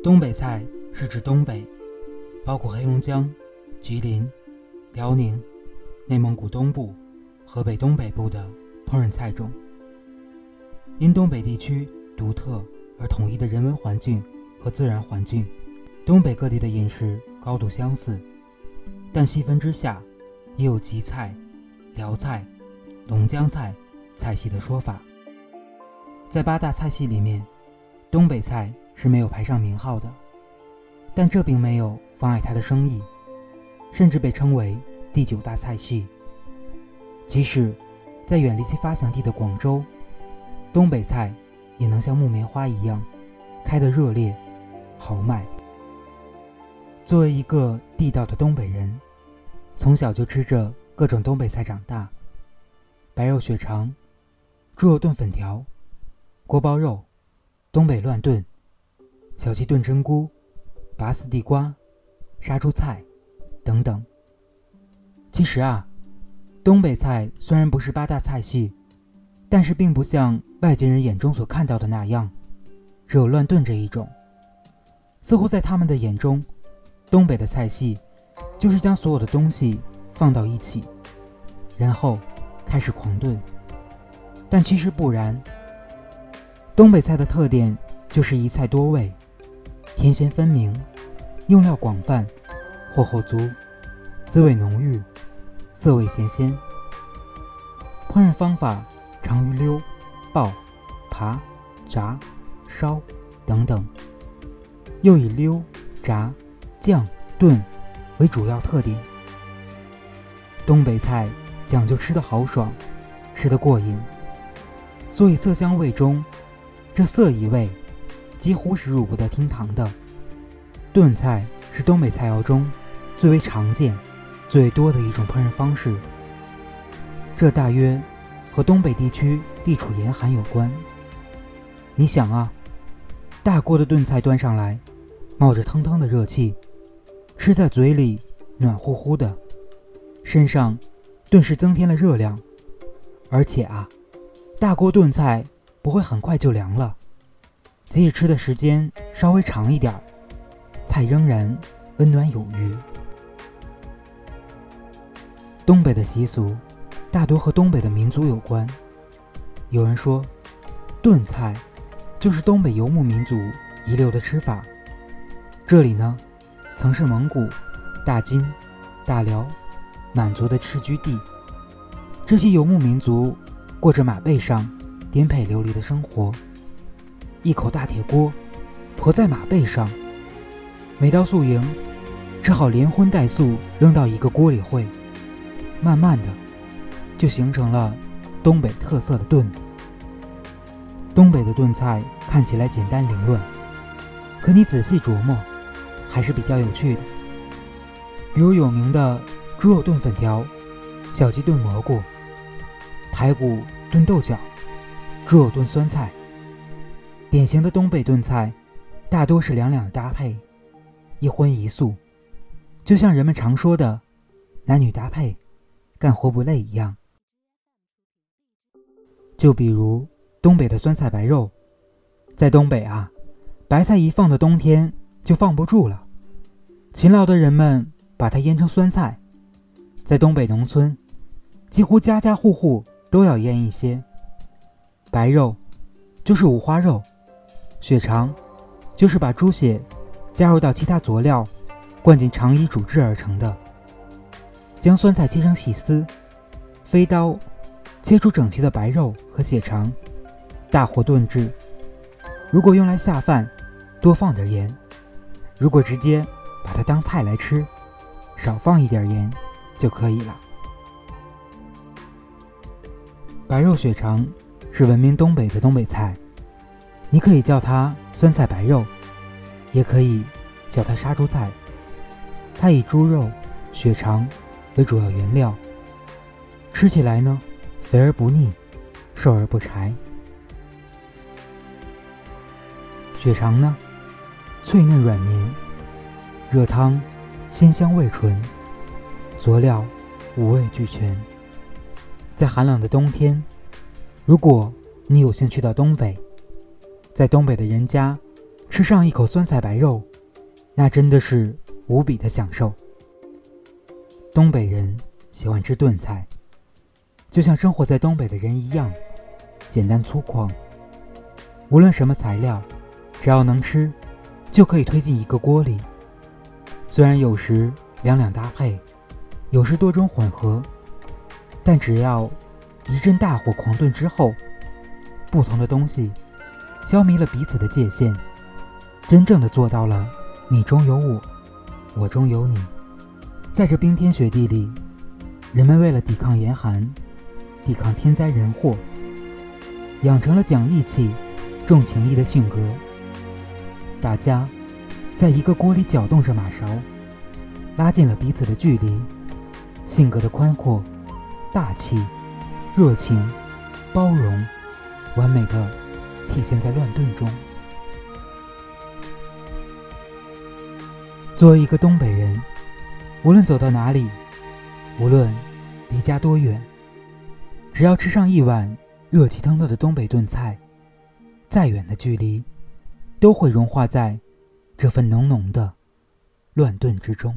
东北菜是指东北，包括黑龙江、吉林、辽宁、内蒙古东部、河北东北部的烹饪菜种。因东北地区独特而统一的人文环境和自然环境，东北各地的饮食高度相似，但细分之下，也有吉菜、辽菜、龙江菜菜系的说法。在八大菜系里面，东北菜是没有排上名号的，但这并没有妨碍他的生意，甚至被称为第九大菜系。即使在远离其发祥地的广州。东北菜也能像木棉花一样开得热烈、豪迈。作为一个地道的东北人，从小就吃着各种东北菜长大：白肉血肠、猪肉炖粉条、锅包肉、东北乱炖、小鸡炖针菇、拔丝地瓜、杀猪菜等等。其实啊，东北菜虽然不是八大菜系。但是并不像外界人眼中所看到的那样，只有乱炖这一种。似乎在他们的眼中，东北的菜系就是将所有的东西放到一起，然后开始狂炖。但其实不然，东北菜的特点就是一菜多味，甜咸分明，用料广泛，火候足，滋味浓郁，色味咸鲜。烹饪方法。常于溜、爆、扒、炸、烧等等，又以溜、炸、酱、炖为主要特点。东北菜讲究吃得豪爽，吃得过瘾，所以色香味中，这色一味几乎是入不得厅堂的。炖菜是东北菜肴中最为常见、最多的一种烹饪方式，这大约。和东北地区地处严寒有关。你想啊，大锅的炖菜端上来，冒着腾腾的热气，吃在嘴里暖乎乎的，身上顿时增添了热量。而且啊，大锅炖菜不会很快就凉了，即使吃的时间稍微长一点，菜仍然温暖有余。东北的习俗。大多和东北的民族有关。有人说，炖菜就是东北游牧民族遗留的吃法。这里呢，曾是蒙古、大金、大辽、满族的赤居地。这些游牧民族过着马背上颠沛流离的生活，一口大铁锅驮在马背上，每到宿营，只好连荤带素扔到一个锅里烩，慢慢的。就形成了东北特色的炖。东北的炖菜看起来简单凌乱，可你仔细琢磨，还是比较有趣的。比如有名的猪肉炖粉条、小鸡炖蘑菇、排骨炖豆角、猪肉炖酸菜。典型的东北炖菜，大多是两两的搭配，一荤一素，就像人们常说的“男女搭配，干活不累”一样。就比如东北的酸菜白肉，在东北啊，白菜一放到冬天就放不住了，勤劳的人们把它腌成酸菜。在东北农村，几乎家家户户都要腌一些。白肉就是五花肉，血肠就是把猪血加入到其他佐料，灌进肠衣煮制而成的。将酸菜切成细丝，飞刀。切出整齐的白肉和血肠，大火炖制。如果用来下饭，多放点盐；如果直接把它当菜来吃，少放一点盐就可以了。白肉血肠是闻名东北的东北菜，你可以叫它酸菜白肉，也可以叫它杀猪菜。它以猪肉、血肠为主要原料，吃起来呢。肥而不腻，瘦而不柴。血肠呢，脆嫩软绵，热汤鲜香味醇，佐料五味俱全。在寒冷的冬天，如果你有幸去到东北，在东北的人家吃上一口酸菜白肉，那真的是无比的享受。东北人喜欢吃炖菜，就像生活在东北的人一样，简单粗犷。无论什么材料，只要能吃，就可以推进一个锅里。虽然有时两两搭配，有时多种混合，但只要一阵大火狂炖之后，不同的东西消弭了彼此的界限，真正的做到了你中有我，我中有你。在这冰天雪地里，人们为了抵抗严寒，抵抗天灾人祸，养成了讲义气、重情义的性格。大家在一个锅里搅动着马勺，拉近了彼此的距离。性格的宽阔、大气、热情、包容，完美的体现在乱炖中。作为一个东北人。无论走到哪里，无论离家多远，只要吃上一碗热气腾腾的东北炖菜，再远的距离，都会融化在这份浓浓的乱炖之中。